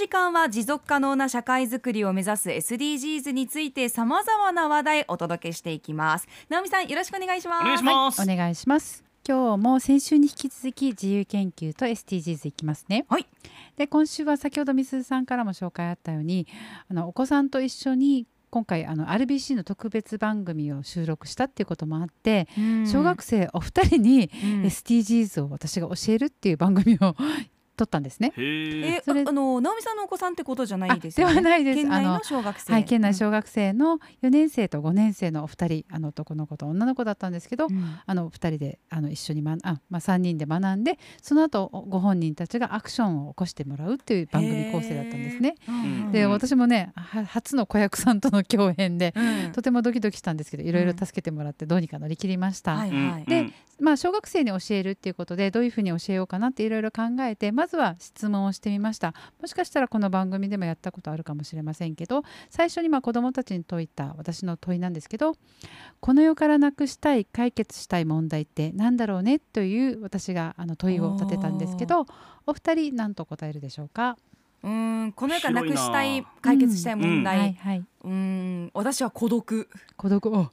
時間は持続可能な社会づくりを目指す SDGs についてさまざまな話題お届けしていきます。直美さんよろしくお願いします。お願いします、お願いします。今日も先週に引き続き自由研究と SDGs いきますね。はい。で今週は先ほどみすずさんからも紹介あったようにあのお子さんと一緒に今回あの RBC の特別番組を収録したっていうこともあって、小学生お二人にうん。SDGs を私が教えるっていう番組を撮ったんですね。へええそれああの直美さんのお子さんってことじゃないですあよね。ではないです。県内のあの小学生。はい、県内うん。小学生の4年生と5年生のお二人あの男の子と女の子だったんですけど、うん。あの2人であの一緒に学あ、まあ、3人で学んでその後ご本人たちがアクションを起こしてもらうっていう番組構成だったんですね。うん。でうん私もねは初の子役さんとの共演でうん。とてもドキドキしたんですけどいろいろ助けてもらってどうにか乗り切りました。はいはい。でまあ、小学生に教えるっていうことでどういうふうに教えようかなっていろいろ考えてまずは質問をしてみました。もしかしたらこの番組でもやったことあるかもしれませんけど最初にまあ子どもたちに問いた私の問いなんですけどこの世からなくしたい解決したい問題って何だろうねという私があの問いを立てたんですけどお二人何と答えるでしょうか？うんこの世からなくしたい解決したい問はい題はいうん私は孤独。孤独。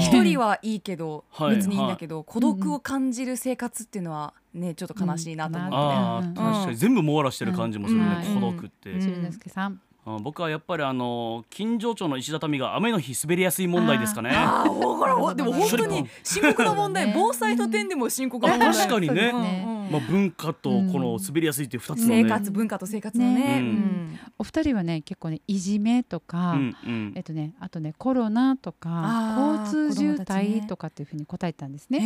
一人はいいけどはい別にいいんだけど孤独を感じる生活っていうのはねちょっと悲しいなと思って。確かに全部網羅してる感じもするね、うん。孤独って、僕はやっぱりあの金城町の石畳が雨の日滑りやすい問題ですかね。ああほらほでも本当に深刻な問題。ね。防災の点でも深刻な問題。確かにねまあ、文化とこの滑りやすいっていう二つのね、生活文化と生活のね。ね。うん。お二人はね結構ねいじめとか、うんうん。えっとね、あとねコロナとか交通渋滞とかっていうふうに答えたんですね。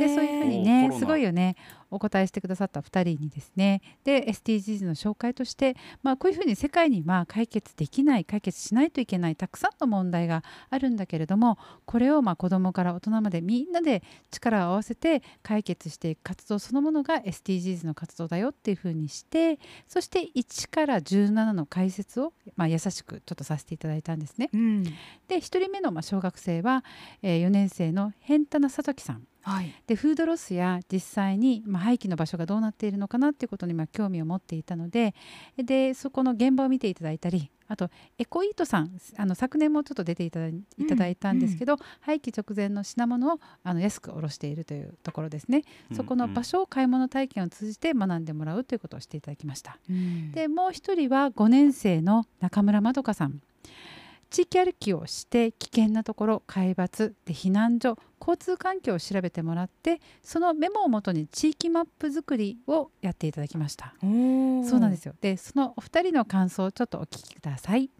でそういうふうにねすごいよねお答えしてくださった2人にですねで SDGs の紹介として、まあ、こういうふうに世界には解決できない解決しないといけないたくさんの問題があるんだけれどもこれをまあ子どもから大人までみんなで力を合わせて解決していく活動そのものが SDGs の活動だよっていうふうにしてそして1から17の解説を、まあ、優しくちょっとさせていただいたんですね。うんで1人目のまあ小学生は、えー4年生の変田さときさんはい。でフードロスや実際にまあ廃棄の場所がどうなっているのかなっていうことにまあ興味を持っていたのででそこの現場を見ていただいたりあとエコイートさんあの昨年もちょっと出ていただいいただいたんですけど、廃棄直前の品物をあの安く卸しているというところですね、そこの場所を買い物体験を通じて学んでもらうということをしていただきました。でもう一人は5年生の中村まどかさん地域歩きをして危険なところ海抜で避難所交通環境を調べてもらってそのメモをもとに地域マップ作りをやっていただきました。そうなんですすよ。でそのお二人の感想をちょっとお聞きください。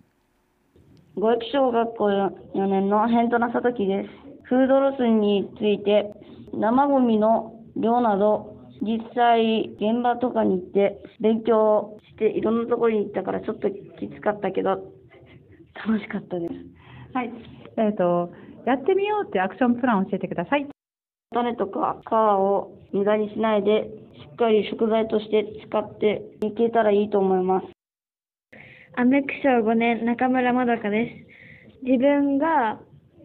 五駅小学校4年の辺戸なさときです。フードロスについて生ゴミの量など実際現場とかに行って勉強していろんなところに行ったからちょっときつかったけど楽しかったです。はい。えっ、と、やってみようっていうアクションプランを教えてください。種とか皮を無駄にしないでしっかり食材として使っていけたらいいと思います。アメック小5年中村まどかです。自分が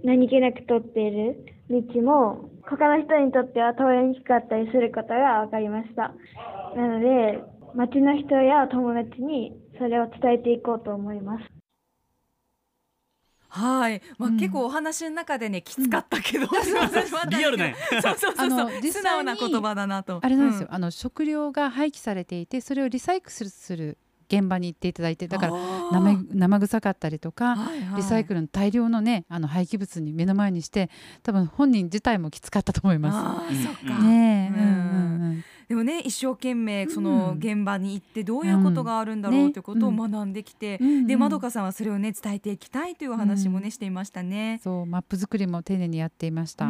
何気なく通っている道も他の人にとっては通りにくかったりすることが分かりました。なので、町の人や友達にそれを伝えていこうと思います。はい、まあ、うん。結構お話の中でねきつかったけど、リアルね。そうそうそうあのそう実素直な言葉だなと。あれなんですよ、あの食料が廃棄されていてそれをリサイクルする現場に行っていただいてだから生生臭かったりとか、リサイクルルの大量のねあの廃棄物に目の前にして多分本人自体もきつかったと思いまあーそっか、うん。す。ねえ、ううんん。うんうんでもね一生懸命そのうん。現場に行ってどういうことがあるんだろううんということをね学んできて、うんうん。でまどかさんはそれをね伝えていきたいというお話もね、うん。していましたね。そうマップ作りも丁寧にやっていました。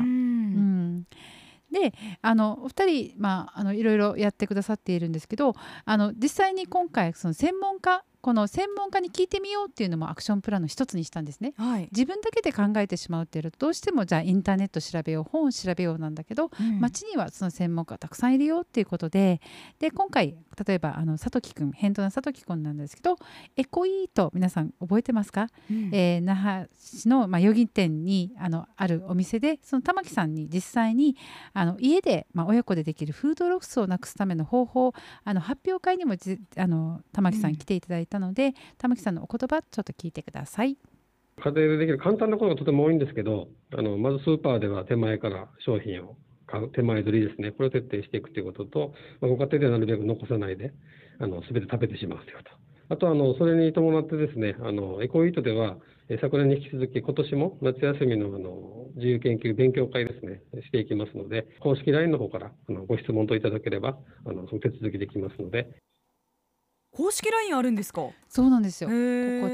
であのお二人、まあ、あのいろいろやってくださっているんですけどあの実際に今回その専門家この専門家に聞いてみようっていうのもアクションプランの一つにしたんですね。はい、自分だけで考えてしまうっていうとどうしてもじゃあインターネット調べよう本を調べようなんだけど、うん。街にはその専門家たくさんいるよっていうことでで今回例えばあの佐藤くん返答の佐藤くんなんですけどエコイート皆さん覚えてますか、うん。えー那覇市の、まあ、代々木店にあのあるお店でその玉木さんに実際にあの家で、まあ、親子でできるフードロスをなくすための方法あの発表会にもじあの玉木さん来ていただいたので、玉木さんのお言葉ちょっと聞いてください。家庭でできる簡単なことがとても多いんですけど、あのまずスーパーでは手前から商品を買う、手前取りですね、これを徹底していくということと、まあ、ご家庭ではなるべく残さないで、あの全て食べてしまうということ。あとあの、それに伴ってですね、あのエコイートでは、昨年に引き続き、今年も夏休みのあの自由研究勉強会ですね、していきますので、公式 LINE の方からあのご質問といただければ、あのその手続きできますので、公式 LINE あるんですか？そうなんですよ。こ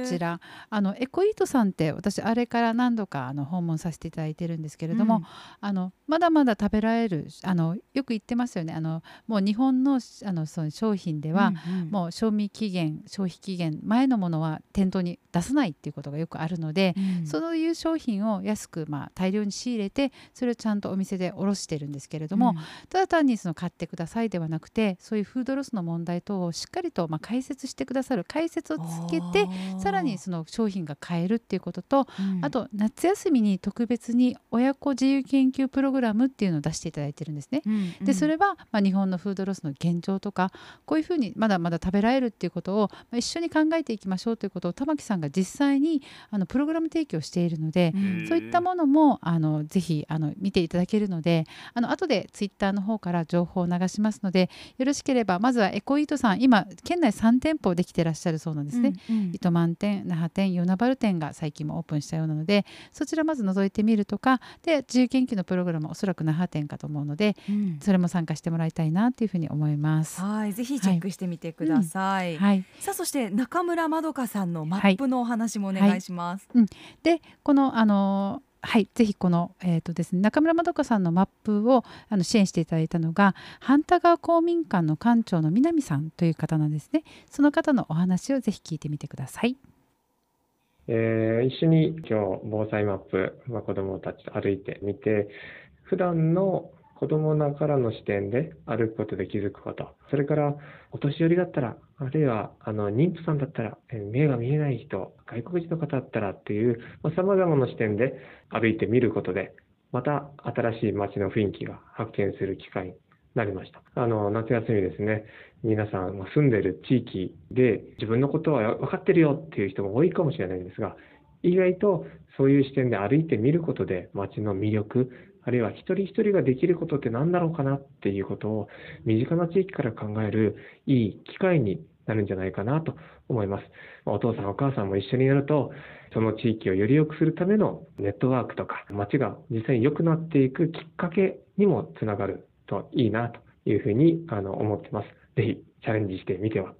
ちら。あのエコイートさんって私あれから何度かあの訪問させていただいてるんですけれども、うん。あのまだまだ食べられるあのよく言ってますよね。あのもう日本のあのその商品では、うんうん。もう賞味期限消費期限前のものは店頭に出さないっていうことがよくあるので、うん。そういう商品を安く、まあ、大量に仕入れてそれをちゃんとお店で卸してるんですけれども、ただ単にその買ってくださいではなくてそういうフードロスの問題等をしっかりとまあ解説してくださる解説をつけてさらにその商品が買えるっていうこととあと夏休みに特別に親子自由研究プログラムっていうのを出していただいてるんですね。でそれは、まあ、日本のフードロスの現状とかこういうふうにまだまだ食べられるっていうことを、まあ、一緒に考えていきましょうということを玉木さんが実際にあのプログラム提供しているので、うん。そういったものもあのぜひあの見ていただけるのであの後でツイッターの方から情報を流しますのでよろしければまずはエコイートさん今県内3店舗できてらっしゃるそうなんですね。糸満店那覇店与那原店が最近もオープンしたようなのでそちらまず覗いてみるとかで自由研究のプログラムはおそらく那覇店かと思うのでうんそれも参加してもらいたいなというふうに思います。はい、ぜひチェックしてみてください。はい、さあ、そして中村まどかさんのマップのお話もお願いします。でこのあのはい、ぜひこの、えーとですね、中村まどかさんのマップをあの支援していただいたのが半田川公民館の館長の南さんという方なんですねその方のお話をぜひ聞いてみてください。えー一緒に今日防災マップ、まあ、子どもたちと歩いてみて普段の子どもながらの視点で歩くことで気づくことそれからお年寄りだったらあるいはあの妊婦さんだったら目が見えない人外国人の方だったらっていうさまざ、まな視点で歩いてみることでまた新しい街の雰囲気が発見する機会になりました。あの夏休みですね皆さん住んでる地域で自分のことは分かってるよっていう人も多いかもしれないんですが意外とそういう視点で歩いてみることで街の魅力あるいは一人一人ができることって何だろうかなっていうことを身近な地域から考えるいい機会になるんじゃないかなと思います。お父さんお母さんも一緒にやるとその地域をより良くするためのネットワークとか街が実際に良くなっていくきっかけにもつながるといいなというふうにあの思ってます。ぜひチャレンジしてみては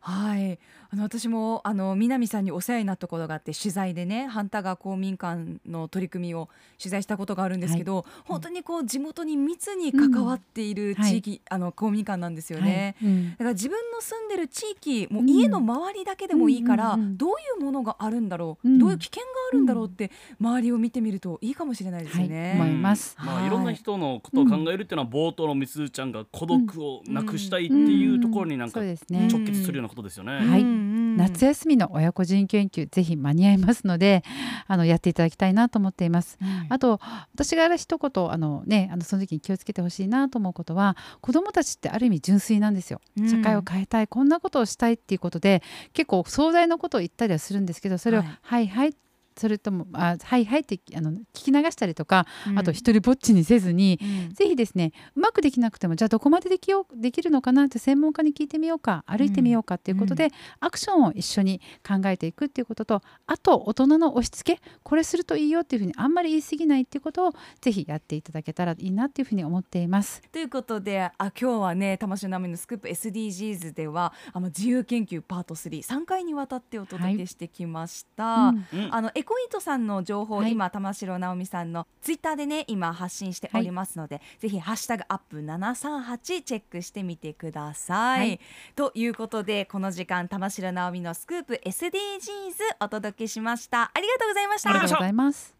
はい、あの私もあの南さんにお世話になったことがあって取材でね半田川公民館の取り組みを取材したことがあるんですけど、本当にこう地元に密に関わっている地域、あの公民館なんですよね。はい。うん。だから自分の住んでる地域もううん。家の周りだけでもいいから、うんうんうんどういうものがあるんだろう、うん。どういう危険があるんだろうって周りを見てみるといいかもしれないですはい、よね。思います。まあ、はい。いろんな人のことを考えるっていうのは冒頭のみすずちゃんが孤独をなくしたいっていうところになんか。直結するようなことですよね。はい。うんうん夏休みの親子人研究ぜひ間に合いますのであのやっていただきたいなと思っています。あと私が一言あのねあのその時に気をつけてほしいなと思うことは子どもたちってある意味純粋なんですよ。うん社会を変えたいこんなことをしたいっていうことで結構壮大なことを言ったりはするんですけどそれをはいはいはいそれともあはいはいってあの聞き流したりとか、うん。あと一人ぼっちにせずに、うん。ぜひですねうまくできなくてもじゃあどこまでできようできるのかなって専門家に聞いてみようか歩いてみようかっていうことで、うん。アクションを一緒に考えていくっていうこととあと大人の押し付けこれするといいよっていうふうにあんまり言い過ぎないっていうことをぜひやっていただけたらいいなっていうふうに思っています。ということであ今日はね魂の波のスクープ SDGs ではあの自由研究パート33回にわたってお届けしてきました。うんうん。あのエコイートさんの情報、はい今玉城直美さんのツイッターでね今発信しておりますので、ぜひハッシュタグアップ738チェックしてみてください。はいということでこの時間玉城直美のスクープ SDGs お届けしました。ありがとうございました。ありがとうございますア